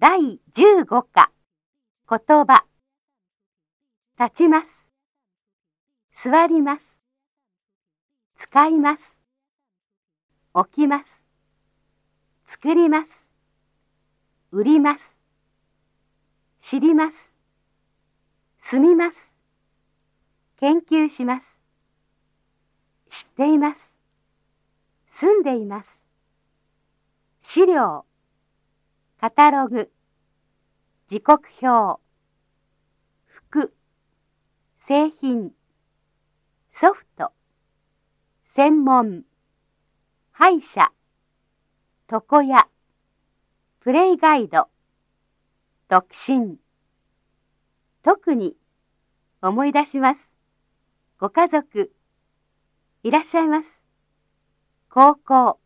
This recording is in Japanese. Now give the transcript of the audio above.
第15課。言葉。立ちます。座ります。使います。起きます。作ります。売ります。知ります。住みます。研究します。知っています。住んでいます。資料。カタログ。時刻表。服。製品。ソフト。専門。歯医者。床屋。プレイガイド。独身。特に。思い出します。ご家族。いらっしゃいます。高校。